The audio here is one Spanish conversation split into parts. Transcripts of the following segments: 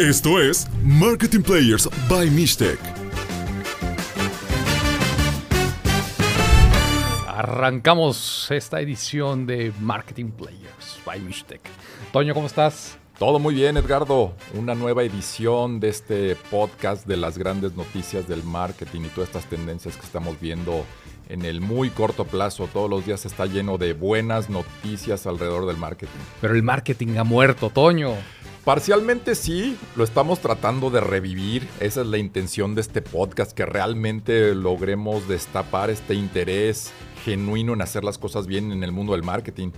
Esto es Marketing Players by Mixtec. Arrancamos esta edición de Marketing Players by Mixtec. Toño, ¿cómo estás? Todo muy bien, Edgardo. Una nueva edición de este podcast de las grandes noticias del marketing y todas estas tendencias que estamos viendo en el muy corto plazo. Todos los días está lleno de buenas noticias alrededor del marketing. Pero el marketing ha muerto, Toño. Parcialmente sí, lo estamos tratando de revivir. Esa es la intención de este podcast, que realmente logremos destapar este interés genuino en hacer las cosas bien en el mundo del marketing.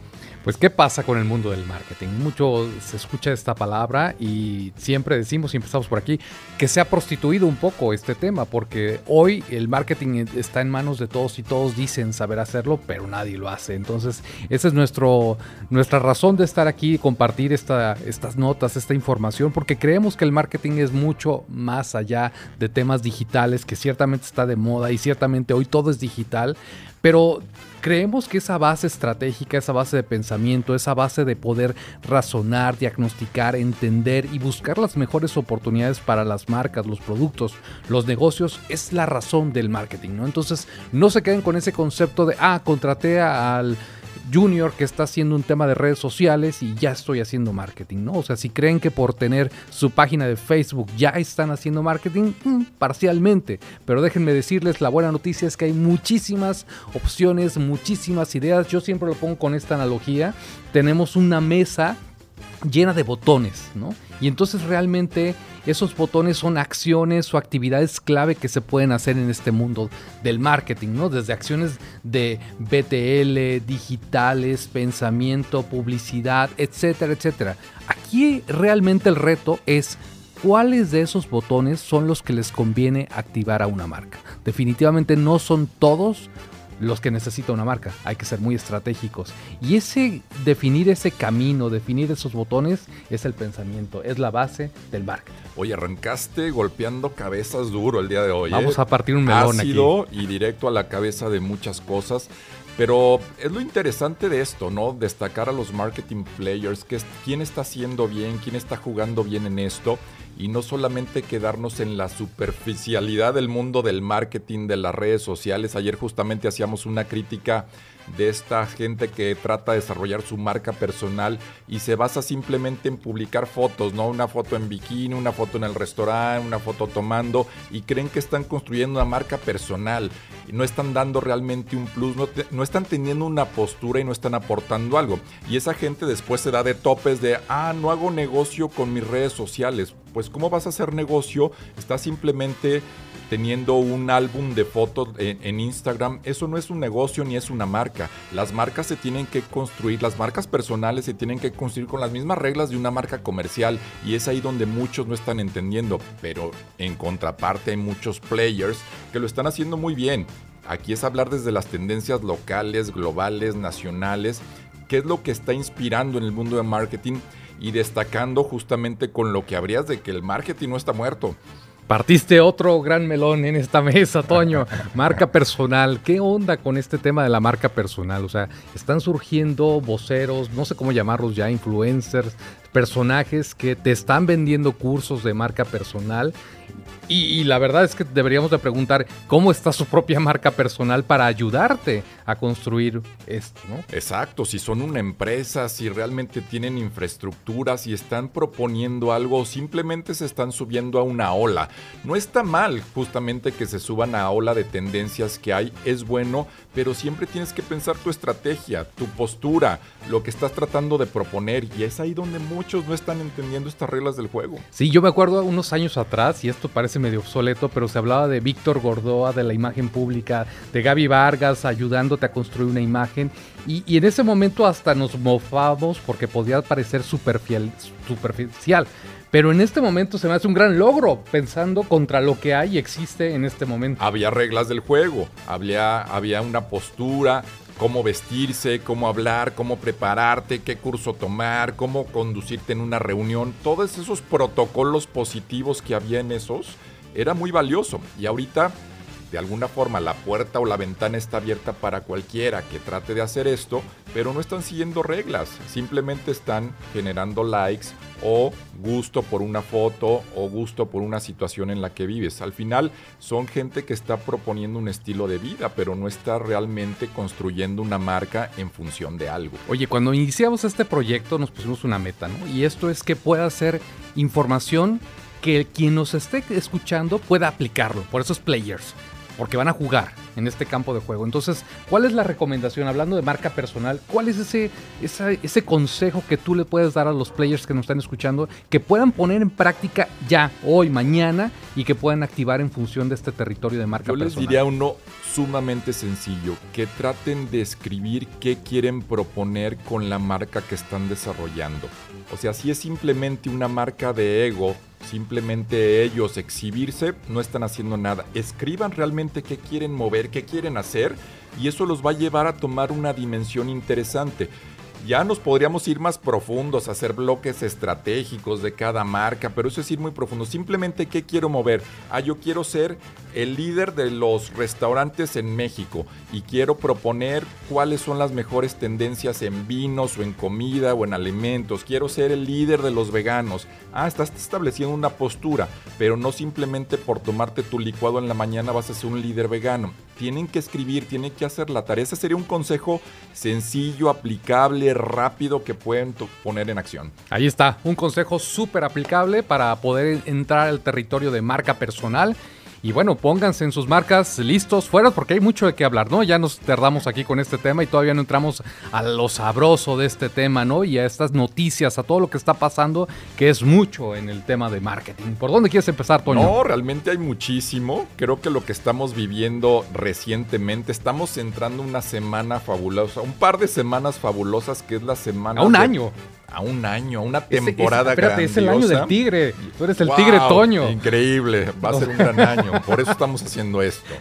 Pues, ¿qué pasa con el mundo del marketing? Mucho se escucha esta palabra y siempre decimos, y empezamos por aquí, que se ha prostituido un poco este tema, porque hoy el marketing está en manos de todos y todos dicen saber hacerlo, pero nadie lo hace. Entonces, esa es nuestro, nuestra razón de estar aquí y compartir esta, estas notas, esta información, porque creemos que el marketing es mucho más allá de temas digitales, que ciertamente está de moda y ciertamente hoy todo es digital, pero creemos que esa base estratégica, esa base de pensamiento, esa base de poder razonar, diagnosticar, entender y buscar las mejores oportunidades para las marcas, los productos, los negocios, es la razón del marketing, ¿no? Entonces, no se queden con ese concepto de, ah, contraté al junior que está haciendo un tema de redes sociales y ya estoy haciendo marketing, ¿no? O sea, si creen que por tener su página de Facebook ya están haciendo marketing, mm, parcialmente. Pero déjenme decirles, la buena noticia es que hay muchísimas opciones, muchísimas ideas. Yo siempre lo pongo con esta analogía. Tenemos una mesa llena de botones, ¿no? Y entonces realmente esos botones son acciones o actividades clave que se pueden hacer en este mundo del marketing, ¿no? Desde acciones de BTL, digitales, pensamiento, publicidad, etcétera, etcétera. Aquí realmente el reto es cuáles de esos botones son los que les conviene activar a una marca. Definitivamente no son todos los que necesita una marca. Hay que ser muy estratégicos. Y ese definir ese camino, definir esos botones, es el pensamiento, es la base del marketing. Oye, arrancaste golpeando cabezas duro el día de hoy. Vamos ¿eh? a partir un melón Ácido aquí. y directo a la cabeza de muchas cosas. Pero es lo interesante de esto, ¿no? Destacar a los marketing players, que es, quién está haciendo bien, quién está jugando bien en esto, y no solamente quedarnos en la superficialidad del mundo del marketing, de las redes sociales. Ayer justamente hacíamos una crítica de esta gente que trata de desarrollar su marca personal y se basa simplemente en publicar fotos, ¿no? Una foto en bikini, una foto en el restaurante, una foto tomando y creen que están construyendo una marca personal no están dando realmente un plus, no, no están teniendo una postura y no están aportando algo. Y esa gente después se da de topes de, ah, no hago negocio con mis redes sociales. Pues ¿cómo vas a hacer negocio? Estás simplemente teniendo un álbum de fotos en, en, Instagram, eso no es un negocio ni es una marca. Las marcas se tienen que construir, las marcas personales se tienen que construir con las mismas reglas de una marca comercial y es ahí donde muchos no están entendiendo, pero en contraparte hay muchos players que lo están haciendo muy bien. Aquí es hablar desde las tendencias locales, globales, nacionales, qué es lo que está inspirando en el mundo de marketing y destacando justamente con lo que habrías de que el marketing no está muerto. Partiste otro gran melón en esta mesa, Toño. Marca personal. ¿Qué onda con este tema de la marca personal? O sea, están surgiendo voceros, no sé cómo llamarlos ya, influencers, personajes que te están vendiendo cursos de marca personal. Y, la verdad es que deberíamos de preguntar cómo está su propia marca personal para ayudarte a construir esto, ¿no? Exacto, si son una empresa, si realmente tienen infraestructura, si están proponiendo algo, simplemente se están subiendo a una ola. No está mal justamente que se suban a ola de tendencias que hay, es bueno, pero siempre tienes que pensar tu estrategia, tu postura, lo que estás tratando de proponer y es ahí donde muchos no están entendiendo estas reglas del juego. Sí, yo me acuerdo unos años atrás, y esto parece medio obsoleto, pero se hablaba de Víctor Gordoa, de la imagen pública, de Gaby Vargas ayudándote a construir una imagen. Y, y en ese momento hasta nos mofamos porque podía parecer superficial, superficial. Pero en este momento se me hace un gran logro pensando contra lo que hay y existe en este momento. Había reglas del juego, había, había una postura, cómo vestirse, cómo hablar, cómo prepararte, qué curso tomar, cómo conducirte en una reunión. Todos esos protocolos positivos que había en esos era muy valioso. Y ahorita de alguna forma la puerta o la ventana está abierta para cualquiera que trate de hacer esto, pero no están siguiendo reglas, simplemente están generando likes o gusto por una foto o gusto por una situación en la que vives. Al final son gente que está proponiendo un estilo de vida, pero no está realmente construyendo una marca en función de algo. Oye, cuando iniciamos este proyecto nos pusimos una meta, ¿no? Y esto es que pueda ser información que quien nos esté escuchando pueda aplicarlo. Por eso es players porque van a jugar en este campo de juego. Entonces, ¿cuál es la recomendación? Hablando de marca personal, ¿cuál es ese, ese consejo que tú le puedes dar a los players que nos están escuchando que puedan poner en práctica ya, hoy, mañana y que puedan activar en función de este territorio de marca personal? Yo les diría uno sumamente sencillo, que traten de escribir qué quieren proponer con la marca que están desarrollando. O sea, si es simplemente una marca de ego, simplemente ellos exhibirse, no están haciendo nada. Escriban realmente qué quieren mover, qué quieren hacer y eso los va a llevar a tomar una dimensión interesante. Ya nos podríamos ir más profundos, hacer bloques estratégicos de cada marca, pero eso es ir muy profundo. Simplemente, ¿qué quiero mover? Ah, yo quiero ser el líder de los restaurantes en México y quiero proponer cuáles son las mejores tendencias en vinos o en comida o en alimentos. Quiero ser el líder de los veganos. Ah, estás estableciendo una postura, pero no simplemente por tomarte tu licuado en la mañana vas a ser un líder vegano. Tienen que escribir, tienen que hacer la tarea. Ese sería un consejo sencillo, aplicable, rápido que pueden poner en acción. Ahí está, un consejo súper aplicable para poder entrar al territorio de marca personal y bueno, pónganse en sus marcas listos, fuera, porque hay mucho de qué hablar, ¿no? Ya nos tardamos aquí con este tema y todavía no entramos a lo sabroso de este tema, ¿no? Y a estas noticias, a todo lo que está pasando, que es mucho en el tema de marketing. ¿Por dónde quieres empezar, Toño? No, realmente hay muchísimo. Creo que lo que estamos viviendo recientemente, estamos entrando una semana fabulosa, un par de semanas fabulosas, que es la semana. A un año a un año, a una temporada ese, espérate, es el año del tigre. Tú eres el tigre Toño. Increíble, va a ser un gran año. Por eso estamos haciendo esto.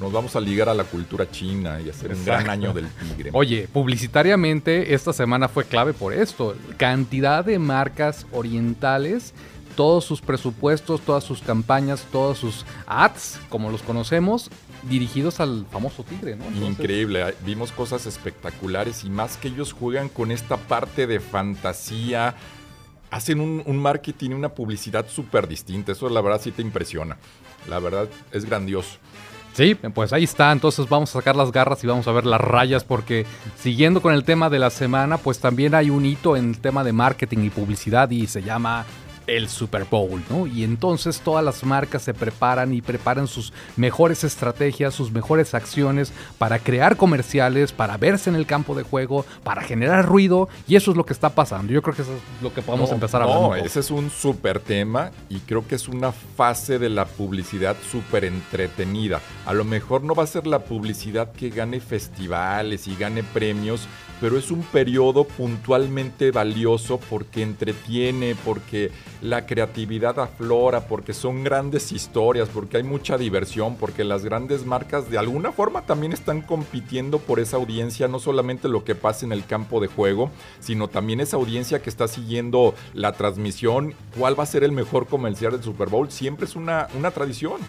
Nos vamos a ligar a la cultura china y hacer un gran año del tigre. Oye, publicitariamente esta semana fue clave por esto. Cantidad de marcas orientales todos sus presupuestos, todas sus campañas, todos sus ads, como los conocemos, dirigidos al famoso tigre, ¿no? Increíble, vimos cosas espectaculares y más que ellos juegan con esta parte de fantasía, hacen un, marketing y una publicidad súper distinta, eso la verdad sí te impresiona, la verdad es grandioso. Sí, pues ahí está. Entonces vamos a sacar las garras y vamos a ver las rayas porque siguiendo con el tema de la semana, pues también hay un hito en el tema de marketing y publicidad y se llama el Super Bowl, ¿no? Y entonces todas las marcas se preparan y preparan sus mejores estrategias, sus mejores acciones para crear comerciales, para verse en el campo de juego, para generar ruido, y eso es lo que está pasando. Yo creo que eso es lo que podemos empezar a hablar. No, ese es un súper tema y creo que es una fase de la publicidad súper entretenida. A lo mejor no va a ser la publicidad que gane festivales y gane premios, pero es un periodo puntualmente valioso porque entretiene, porque la creatividad aflora, porque son grandes historias, porque hay mucha diversión, porque las grandes marcas de alguna forma también están compitiendo por esa audiencia, no solamente lo que pasa en el campo de juego, sino también esa audiencia que está siguiendo la transmisión, cuál va a ser el mejor comercial del Super Bowl, siempre es una, una tradición.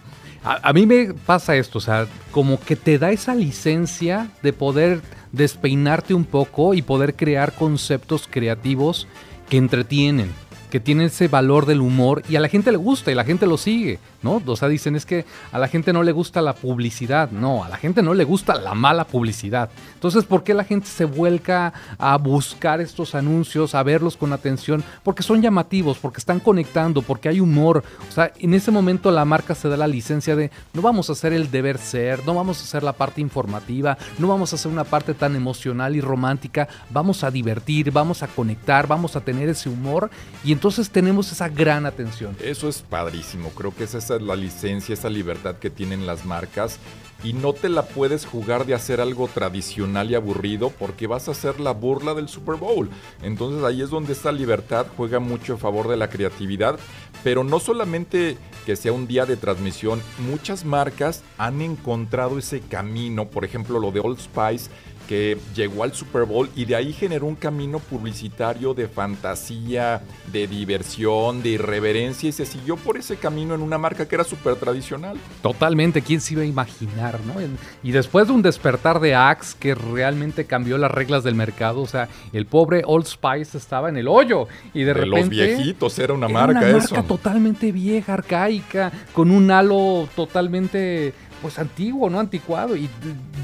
A, a mí me pasa esto, o sea, como que te da esa licencia de poder despeinarte un poco y poder crear conceptos creativos que entretienen que tiene ese valor del humor y a la gente le gusta y la gente lo sigue, ¿no? O sea, dicen es que a la gente no le gusta la publicidad, no, a la gente no le gusta la mala publicidad. Entonces, ¿por qué la gente se vuelca a buscar estos anuncios, a verlos con atención? Porque son llamativos, porque están conectando, porque hay humor. O sea, en ese momento la marca se da la licencia de no vamos a hacer el deber ser, no vamos a hacer la parte informativa, no vamos a hacer una parte tan emocional y romántica, vamos a divertir, vamos a conectar, vamos a tener ese humor y entonces tenemos esa gran atención. Eso es padrísimo, creo que esa es la licencia, esa libertad que tienen las marcas y no te la puedes jugar de hacer algo tradicional y aburrido porque vas a hacer la burla del Super Bowl. Entonces ahí es donde esta libertad juega mucho a favor de la creatividad, pero no solamente que sea un día de transmisión, muchas marcas han encontrado ese camino, por ejemplo lo de Old Spice que llegó al Super Bowl y de ahí generó un camino publicitario de fantasía, de diversión, de irreverencia y se siguió por ese camino en una marca que era súper tradicional. Totalmente, ¿quién se iba a imaginar, no? Y después de un despertar de Axe que realmente cambió las reglas del mercado, o sea, el pobre Old Spice estaba en el hoyo y de, repente... Los viejitos, era una marca una eso. marca totalmente vieja, arcaica, con un halo totalmente pues antiguo, ¿no? Anticuado. Y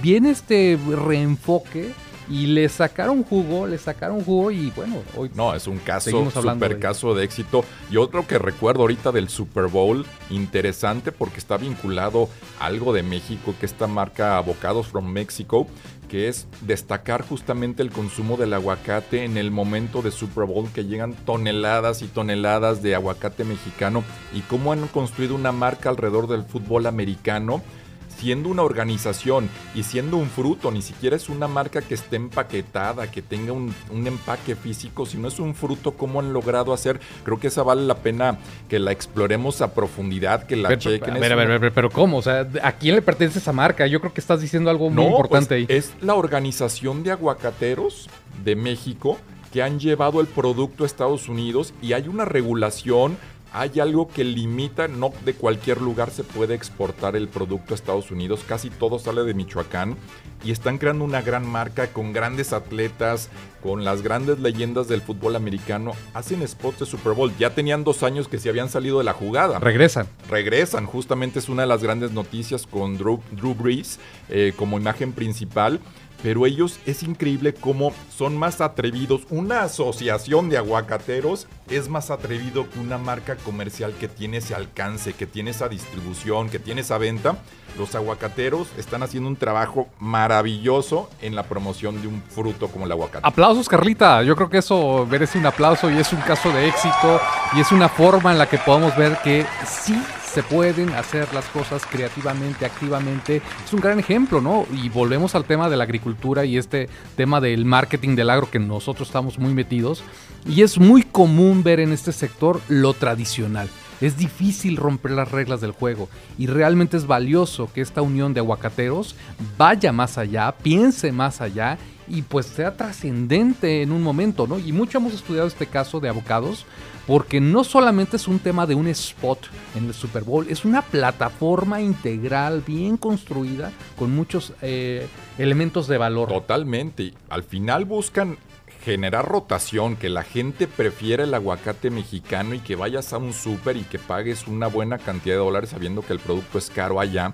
viene este reenfoque y le sacaron jugo, le sacaron jugo y bueno, hoy No, es un caso, super caso de éxito. Y otro que recuerdo ahorita del Super Bowl, interesante porque está vinculado a algo de México, que esta marca Avocados from Mexico, que es destacar justamente el consumo del aguacate en el momento de Super Bowl, que llegan toneladas y toneladas de aguacate mexicano y cómo han construido una marca alrededor del fútbol americano siendo una organización y siendo un fruto, ni siquiera es una marca que esté empaquetada, que tenga un, empaque físico, sino es un fruto, como han logrado hacer. Creo que esa vale la pena que la exploremos a profundidad, que la chequen. A ver, a ver, a ver, pero ¿cómo? O sea, ¿a quién le pertenece esa marca? Yo creo que estás diciendo algo muy importante pues, ahí. Es la organización de aguacateros de México que han llevado el producto a Estados Unidos y hay una regulación hay algo que limita, no de cualquier lugar se puede exportar el producto a Estados Unidos, casi todo sale de Michoacán y están creando una gran marca con grandes atletas, con las grandes leyendas del fútbol americano, hacen spots de Super Bowl, ya tenían dos años que se habían salido de la jugada. Regresan. Regresan, justamente es una de las grandes noticias con Drew, Brees eh, como imagen principal pero ellos es increíble cómo son más atrevidos. Una asociación de aguacateros es más atrevido que una marca comercial que tiene ese alcance, que tiene esa distribución, que tiene esa venta. Los aguacateros están haciendo un trabajo maravilloso en la promoción de un fruto como el aguacate. Aplausos, Carlita. Yo creo que eso merece un aplauso y es un caso de éxito y es una forma en la que podemos ver que sí se pueden hacer las cosas creativamente, activamente. Es un gran ejemplo, ¿no? Y volvemos al tema de la agricultura y este tema del marketing del agro que nosotros estamos muy metidos. Y es muy común ver en este sector lo tradicional. Es difícil romper las reglas del juego y realmente es valioso que esta unión de aguacateros vaya más allá, piense más allá y pues sea trascendente en un momento, ¿no? Y mucho hemos estudiado este caso de abocados porque no solamente es un tema de un spot en el Super Bowl, es una plataforma integral bien construida con muchos eh, elementos de valor. Totalmente. Al final buscan generar rotación, que la gente prefiera el aguacate mexicano y que vayas a un súper y que pagues una buena cantidad de dólares sabiendo que el producto es caro allá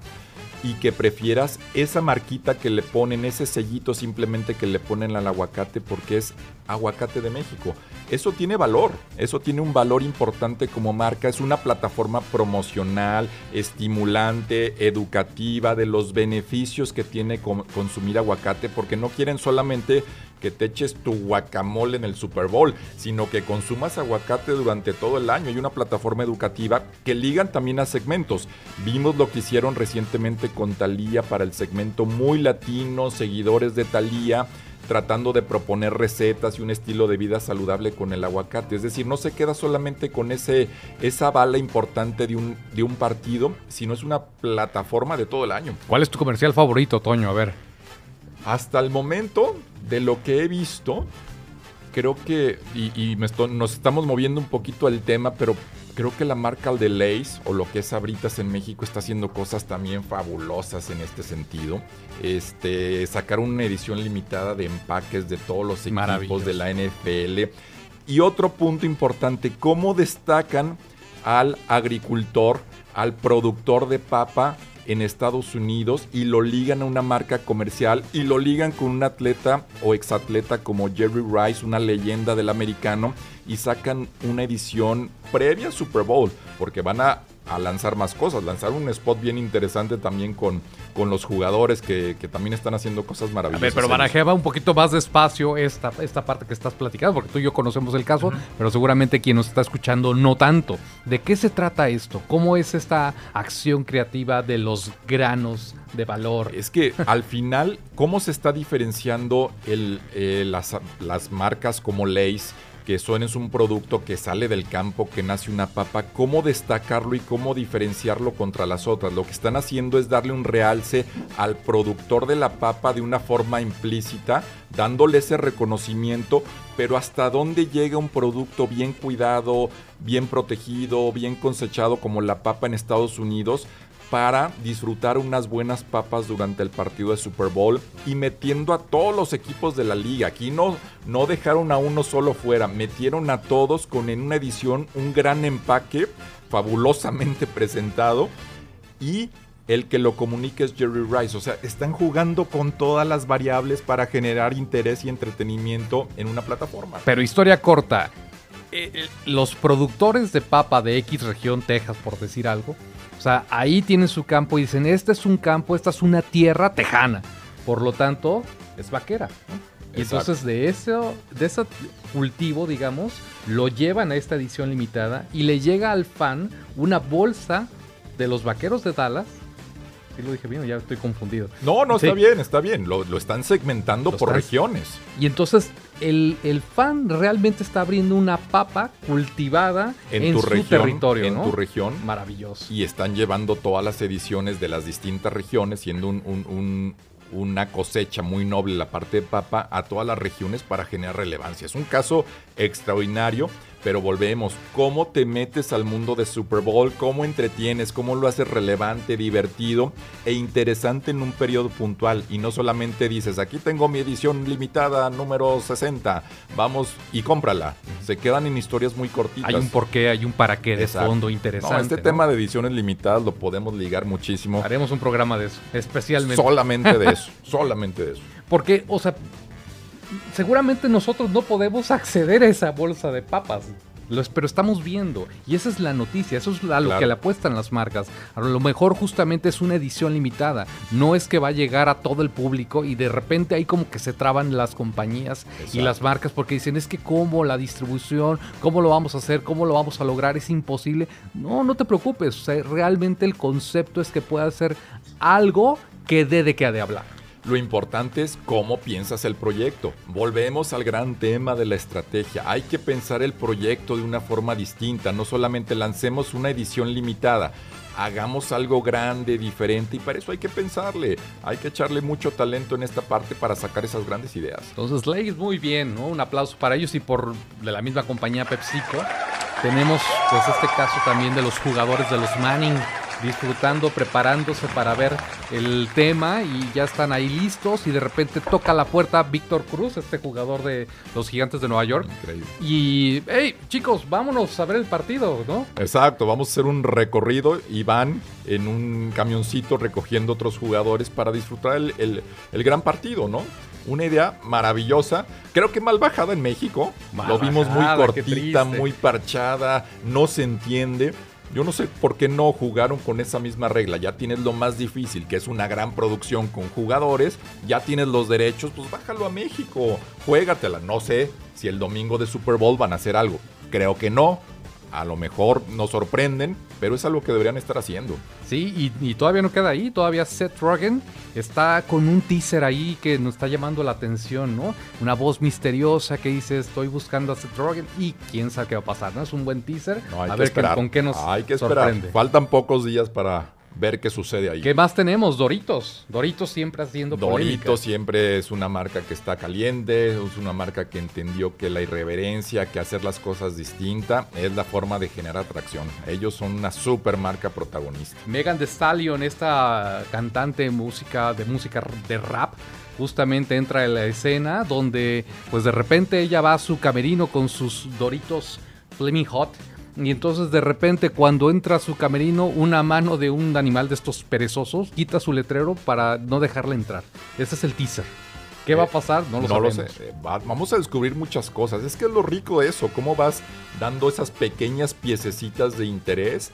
y que prefieras esa marquita que le ponen, ese sellito simplemente que le ponen al aguacate porque es aguacate de México. Eso tiene valor, eso tiene un valor importante como marca, es una plataforma promocional, estimulante, educativa de los beneficios que tiene consumir aguacate porque no quieren solamente que te eches tu guacamole en el Super Bowl, sino que consumas aguacate durante todo el año. Hay una plataforma educativa que ligan también a segmentos. Vimos lo que hicieron recientemente con Talía para el segmento muy latino, seguidores de Talía tratando de proponer recetas y un estilo de vida saludable con el aguacate. Es decir, no se queda solamente con ese, esa bala importante de un, de un partido, sino es una plataforma de todo el año. ¿Cuál es tu comercial favorito, Toño? A ver. Hasta el momento, de lo que he visto, creo que, y, nos estamos moviendo un poquito al tema, pero creo que la marca de Lays o lo que es Sabritas en México está haciendo cosas también fabulosas en este sentido. Este, sacar una edición limitada de empaques de todos los equipos de la NFL. Y otro punto importante, cómo destacan al agricultor, al productor de papa en Estados Unidos y lo ligan a una marca comercial y lo ligan con un atleta o exatleta como Jerry Rice, una leyenda del americano, y sacan una edición previa a Super Bowl, porque van a a lanzar más cosas, lanzar un spot bien interesante también con, con los jugadores que, también están haciendo cosas maravillosas. A ver, pero barajeba un poquito más despacio esta, esta parte que estás platicando, porque tú y yo conocemos el caso, pero seguramente quien nos está escuchando no tanto. ¿De qué se trata esto? ¿Cómo es esta acción creativa de los granos de valor? Es que al final, ¿cómo se está diferenciando el, eh, las, las marcas como Lays? Que Son es un producto que sale del campo, que nace una papa, cómo destacarlo y cómo diferenciarlo contra las otras. Lo que están haciendo es darle un realce al productor de la papa de una forma implícita, dándole ese reconocimiento, pero hasta dónde llega un producto bien cuidado, bien protegido, bien cosechado como la papa en Estados Unidos, para disfrutar unas buenas papas durante el partido de Super Bowl y metiendo a todos los equipos de la liga. Aquí no, no dejaron a uno solo fuera, metieron a todos con en una edición un gran empaque fabulosamente presentado y el que lo comunique es Jerry Rice. O sea, están jugando con todas las variables para generar interés y entretenimiento en una plataforma. Pero historia corta. Eh, eh, los productores de papa de X región, Texas, por decir algo, o sea, ahí tienen su campo y dicen, este es un campo, esta es una tierra tejana. Por lo tanto, es vaquera. Y entonces de eso, de ese cultivo, digamos, lo llevan a esta edición limitada y le llega al fan una bolsa de los vaqueros de Dallas Sí lo dije bien, ya estoy confundido. No, no, está bien, está bien. Lo, están segmentando por regiones. Y entonces el, fan realmente está abriendo una papa cultivada en, tu su territorio. En tu región. Maravilloso. Y están llevando todas las ediciones de las distintas regiones, siendo un, una cosecha muy noble la parte de papa a todas las regiones para generar relevancia. Es un caso extraordinario pero volvemos, ¿cómo te metes al mundo de Super Bowl? ¿Cómo entretienes? ¿Cómo lo haces relevante, divertido e interesante en un periodo puntual? Y no solamente dices, aquí tengo mi edición limitada número 60, vamos y cómprala. Se quedan en historias muy cortitas. Hay un porqué, hay un para qué de fondo interesante. este tema de ediciones limitadas lo podemos ligar muchísimo. Haremos un programa de eso, especialmente. Solamente de eso, solamente de eso. Porque, o sea, seguramente nosotros no podemos acceder a esa bolsa de papas. Pero estamos viendo. Y esa es la noticia. Eso es a lo que le apuestan las marcas. A lo mejor justamente es una edición limitada. No es que va a llegar a todo el público y de repente ahí como que se traban las compañías y las marcas porque dicen es que cómo la distribución, cómo lo vamos a hacer, cómo lo vamos a lograr, es imposible. No, no te preocupes. O sea, realmente el concepto es que pueda ser algo que dé de qué ha de hablar. Lo importante es cómo piensas el proyecto. Volvemos al gran tema de la estrategia. Hay que pensar el proyecto de una forma distinta. No solamente lancemos una edición limitada. Hagamos algo grande, diferente y para eso hay que pensarle. Hay que echarle mucho talento en esta parte para sacar esas grandes ideas. Entonces, Lakers muy bien, ¿no? Un aplauso para ellos y por de la misma compañía PepsiCo. Tenemos pues este caso también de los jugadores de los Manning disfrutando, preparándose para ver el tema y ya están ahí listos y de repente toca la puerta Víctor Cruz, este jugador de los Gigantes de Nueva York. Increíble. Y, hey, chicos, vámonos a ver el partido, ¿no? Exacto, vamos a hacer un recorrido y van en un camioncito recogiendo otros jugadores para disfrutar el, gran partido, ¿no? Una idea maravillosa. Creo que mal bajada en México. Lo vimos muy cortita, muy parchada, no se entiende. Yo no sé por qué no jugaron con esa misma regla. Ya tienes lo más difícil, que es una gran producción con jugadores. Ya tienes los derechos, pues bájalo a México. Juégatela. No sé si el domingo de Super Bowl van a hacer algo. Creo que no a lo mejor nos sorprenden, pero es algo que deberían estar haciendo. Sí, y, todavía no queda ahí, todavía Seth Rogen está con un teaser ahí que nos está llamando la atención, ¿no? Una voz misteriosa que dice estoy buscando a Seth Rogen y quién sabe qué va a pasar, ¿no? Es un buen teaser. a ver con, qué nos hay que esperar. Faltan pocos días para ver qué sucede ahí. ¿Qué más tenemos? Doritos. Doritos siempre haciendo Doritos siempre es una marca que está caliente, es una marca que entendió que la irreverencia, que hacer las cosas distinta es la forma de generar atracción. Ellos son una super marca protagonista. Megan Thee Stallion, esta cantante de música, de música de rap, justamente entra en la escena donde pues de repente ella va a su camerino con sus Doritos Flaming Hot y entonces de repente cuando entra a su camerino, una mano de un animal de estos perezosos quita su letrero para no dejarle entrar. Ese es el teaser. ¿Qué va a eh, pasar? No lo, no lo sé. Eh, vamos a descubrir muchas cosas. Es que es lo rico de eso, cómo vas dando esas pequeñas piececitas de interés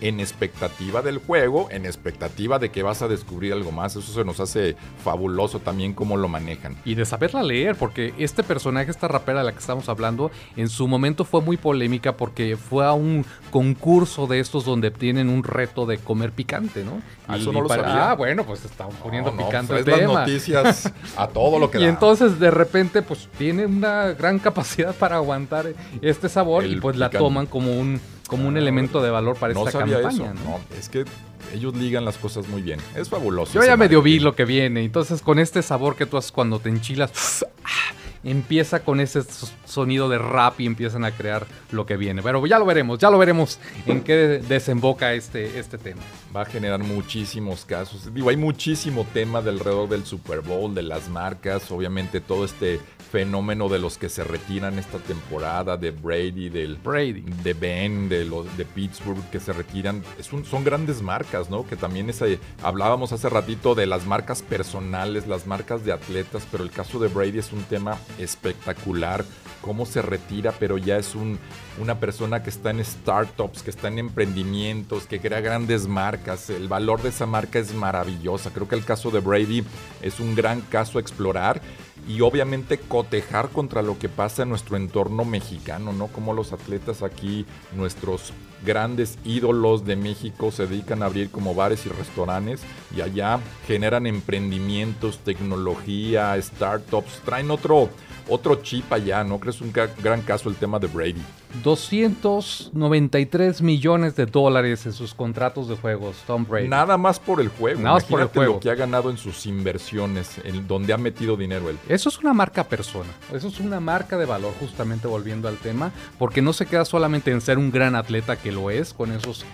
en expectativa del juego, en expectativa de que vas a descubrir algo más. Eso se nos hace fabuloso también cómo lo manejan. Y de saberla leer, porque este personaje, esta rapera de la que estamos hablando, en su momento fue muy polémica porque fue a un concurso de estos donde tienen un reto de comer picante, ¿no? Ah, eso no lo sabía. Ah, bueno, pues estamos poniendo No, picante pues el las noticias a todo lo que Y da. entonces de repente pues tiene una gran capacidad para aguantar este sabor El y pues la toman como un como un Ah, elemento de valor para no esta sabía campaña. eso. ¿no? No, es que ellos ligan las cosas muy bien. Es fabuloso. Yo ya medio vi lo que viene, entonces con este sabor que tú haces cuando te enchilas, empieza con ese so- sonido de rap y empiezan a crear lo que viene. Pero ya lo veremos, ya lo veremos en qué desemboca este, este tema. Va a generar muchísimos casos. Digo, hay muchísimo tema de alrededor del Super Bowl, de las marcas, obviamente todo este fenómeno de los que se retiran esta temporada, de Brady, del Brady. de Ben, de los de Pittsburgh que se retiran, es un- son grandes marcas, ¿no? Que también ese, hablábamos hace ratito de las marcas personales, las marcas de atletas, pero el caso de Brady es un tema espectacular, cómo se retira, pero ya es un, una persona que está en startups, que está en emprendimientos, que crea grandes marcas, el valor de esa marca es maravillosa, creo que el caso de Brady es un gran caso a explorar y obviamente cotejar contra lo que pasa en nuestro entorno mexicano, ¿no? Como los atletas aquí, nuestros grandes ídolos de México se dedican a abrir como bares y restaurantes y allá generan emprendimientos, tecnología, startups, traen otro otro chip allá, ¿no? Crees un gran caso el tema de Brady. 293 millones de dólares en sus contratos de juegos, Tom Brady. Nada más por el juego. Nada más por el Imagínate juego. lo que ha ganado en sus inversiones, en donde ha metido dinero él. Eso es una marca persona, eso es una marca de valor, justamente volviendo al tema, porque no se queda solamente en ser un gran atleta que lo es, con esos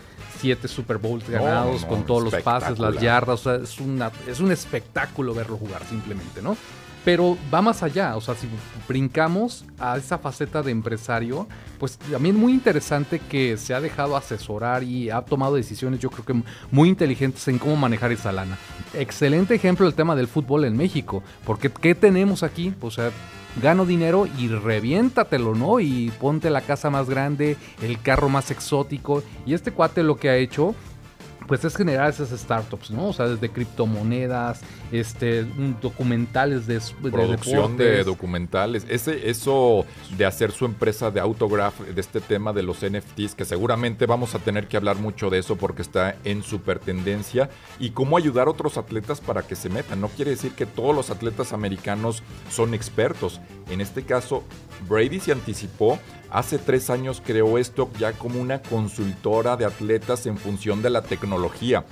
siete Super Bowls ganados, no, con todos los pases, las yardas, o sea, es, una, es un espectáculo verlo jugar simplemente, ¿no? Pero va más allá, o sea, si brincamos a esa faceta de empresario, pues también muy interesante que se ha dejado asesorar y ha tomado decisiones, yo creo que muy inteligentes en cómo manejar esa lana. Excelente ejemplo el tema del fútbol en México, porque ¿qué tenemos aquí? O sea, gano dinero y reviéntatelo, ¿no? Y ponte la casa más grande, el carro más exótico. Y este cuate lo que ha hecho pues es generar esas startups, ¿no? O sea, desde criptomonedas, este, documentales de, de producción de documentales. Ese, eso de hacer su empresa de autograph, de este tema de los NFTs, que seguramente vamos a tener que hablar mucho de eso porque está en super tendencia, y cómo ayudar a otros atletas para que se metan. No quiere decir que todos los atletas americanos son expertos. En este caso, Brady se anticipó. Hace tres años creó esto ya como una consultora de atletas en función de la tecnología.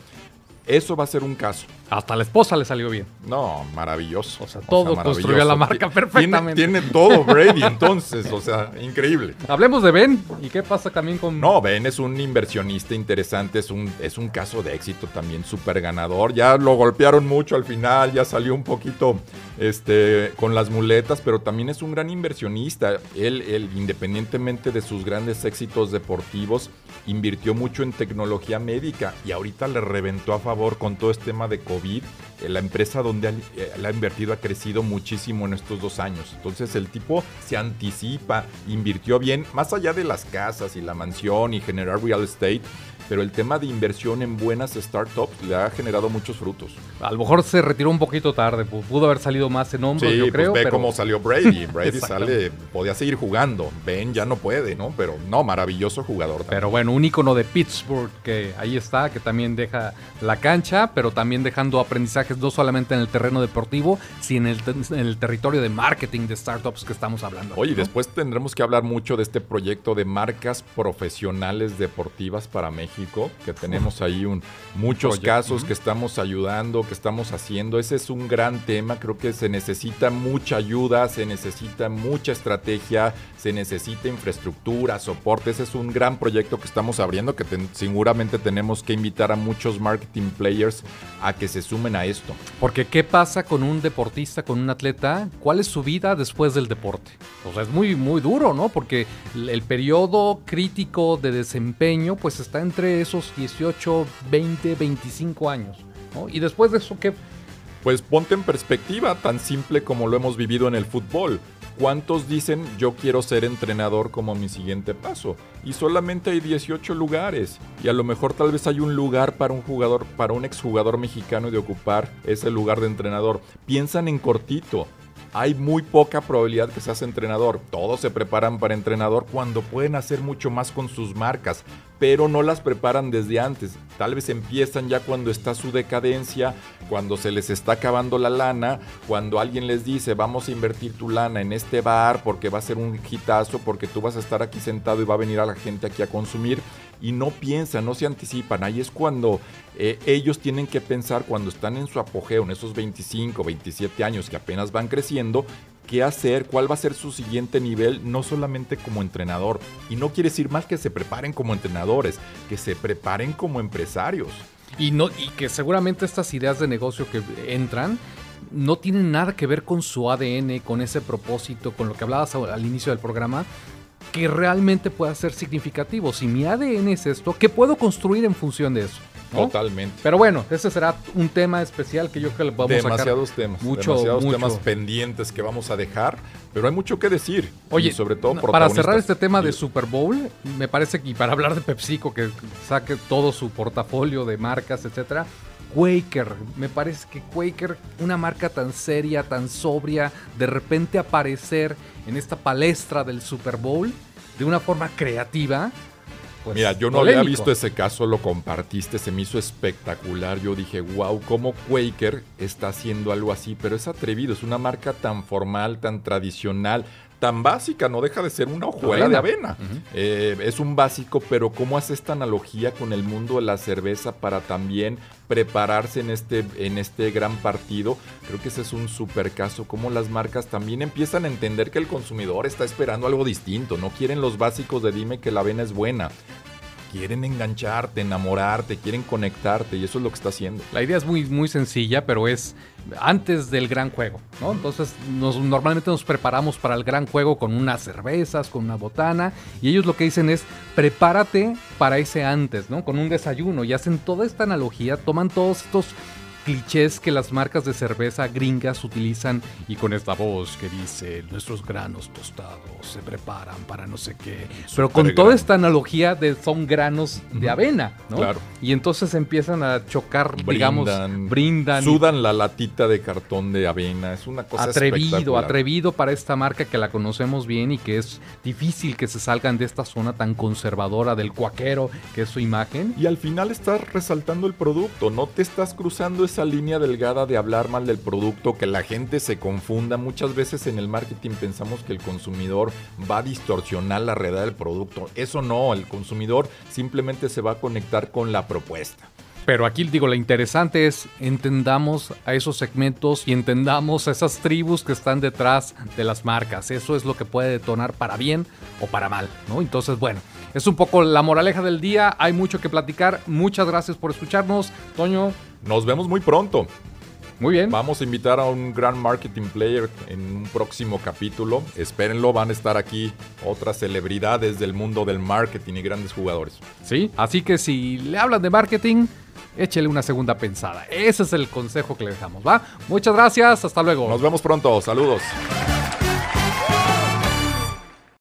Eso va a ser un caso. Hasta la esposa le salió bien. No, maravilloso. O sea, todo construyó maravilloso. la marca perfectamente. Tiene, tiene todo Brady, entonces, o sea, increíble. Hablemos de Ben. ¿Y qué pasa también con... No, Ben es un inversionista interesante, es un, es un caso de éxito también súper ganador. Ya lo golpearon mucho al final, ya salió un poquito este, con las muletas, pero también es un gran inversionista. Él, él, independientemente de sus grandes éxitos deportivos, invirtió mucho en tecnología médica y ahorita le reventó a favor con todo este tema de COVID. Eh, La empresa donde eh, él ha invertido ha crecido muchísimo en estos dos años. Entonces el tipo se anticipa, invirtió bien, más allá de las casas y la mansión y generar real estate, pero el tema de inversión en buenas startups le ha generado muchos frutos. A lo mejor se retiró un poquito tarde. pu- Pudo haber salido más en hombros, Sí, yo pues creo. ve pero... cómo salió Brady. Brady sale, podía seguir jugando. Ben ya no puede, ¿no? Pero no, maravilloso jugador. también. Pero bueno, un icono de Pittsburgh que ahí está, que también deja la cancha, pero también dejando aprendizajes no solamente en el terreno deportivo, sino en el, te- en el territorio de marketing de startups que estamos hablando. Oye, ¿no? después tendremos que hablar mucho de este proyecto de marcas profesionales deportivas para México, que tenemos ahí un, muchos casos que estamos ayudando, que estamos haciendo. Ese es un gran tema, creo que se necesita mucha ayuda, se necesita mucha estrategia, se necesita infraestructura, soporte. Ese es un gran proyecto que estamos abriendo, que ten- seguramente tenemos que invitar a muchos marketing players a que se sumen a esto. Porque ¿qué pasa con un deportista, con un atleta? ¿Cuál es su vida después del deporte? O sea, es muy, muy duro, ¿no? Porque el periodo crítico de desempeño pues está entre esos 18, 20, 25 años, ¿no? Y después de eso, ¿qué? Pues ponte en perspectiva, tan simple como lo hemos vivido en el fútbol. ¿Cuántos dicen yo quiero ser entrenador como mi siguiente paso? Y solamente hay 18 lugares. Y a lo mejor tal vez hay un lugar para un jugador, para un exjugador mexicano de ocupar ese lugar de entrenador. Piensan en cortito hay muy poca probabilidad que seas entrenador. Todos se preparan para entrenador cuando pueden hacer mucho más con sus marcas, pero no las preparan desde antes. Tal vez empiezan ya cuando está su decadencia, cuando se les está acabando la lana, cuando alguien les dice vamos a invertir tu lana en este bar porque va a ser un hitazo, porque tú vas a estar aquí sentado y va a venir a la gente aquí a consumir y no piensan, no se anticipan. Ahí es cuando eh, ellos tienen que pensar cuando están en su apogeo, en esos 25, 27 años que apenas van creciendo, qué hacer, cuál va a ser su siguiente nivel, no solamente como entrenador. Y no quiere decir más que se preparen como entrenadores, que se preparen como empresarios. Y, no, y que seguramente estas ideas de negocio que entran no tienen nada que ver con su ADN, con ese propósito, con lo que hablabas al inicio del programa, que realmente pueda ser significativo. Si mi ADN es esto, ¿qué puedo construir en función de eso? Totalmente. Pero bueno, ese será un tema especial que yo creo que vamos demasiados a temas, mucho, demasiados temas pendientes que vamos a dejar, pero hay mucho que decir. Oye, sobre todo para cerrar este tema de Super Bowl, me parece que para hablar de PepsiCo que saque todo su portafolio de marcas, etcétera, Quaker. Me parece que Quaker, una marca tan seria, tan sobria, de repente aparecer en esta palestra del Super Bowl de una forma creativa. Pues, Mira, yo no había visto ese caso, lo compartiste, se me hizo espectacular. Yo dije, wow, cómo Quaker está haciendo algo así, pero es atrevido, es una marca tan formal, tan tradicional, tan básica, no deja de ser una hojuela de avena. Eh, es un básico, pero ¿cómo hace esta analogía con el mundo de la cerveza para también prepararse en este, en este gran partido? Creo que ese es un super caso, cómo las marcas también empiezan a entender que el consumidor está esperando algo distinto, no quieren los básicos de dime que la avena es buena, quieren engancharte, enamorarte, quieren conectarte y eso es lo que está haciendo. La idea es muy, muy sencilla, pero es antes del gran juego, ¿no? Entonces normalmente nos preparamos para el gran juego con unas cervezas, con una botana y ellos lo que dicen es prepárate para ese antes, ¿no? Con un desayuno y hacen toda esta analogía, toman todos estos clichés que las marcas de cerveza gringas utilizan y con esta voz que dice nuestros granos tostados se preparan para no sé qué. Pero con toda esta analogía de son granos de avena, ¿no? Claro. Y entonces empiezan a chocar, digamos, brindan. Sudan la latita de cartón de avena. Es una cosa atrevido, atrevido para esta marca que la conocemos bien y que es difícil que se salgan de esta zona tan conservadora del cuaquero que es su imagen. Y al final estás resaltando el producto, no te estás cruzando esa línea delgada de hablar mal del producto, que la gente se confunda. Muchas veces en el marketing pensamos que el consumidor va a distorsionar la realidad del producto. Eso no, el consumidor simplemente se va a conectar con la propuesta. Pero aquí digo, lo interesante es entendamos a esos segmentos y entendamos a esas tribus que están detrás de las marcas. Eso es lo que puede detonar para bien o para mal, ¿no? Entonces, bueno, es un poco la moraleja del día. Hay mucho que platicar. Muchas gracias por escucharnos. Toño. Nos vemos muy pronto. Muy bien. Vamos a invitar a un gran marketing player en un próximo capítulo. Espérenlo, van a estar aquí otras celebridades del mundo del marketing y grandes jugadores. Sí, así que si le hablan de marketing, échele una segunda pensada. Ese es el consejo que le dejamos, ¿va? Muchas gracias, hasta luego. Nos vemos pronto, saludos.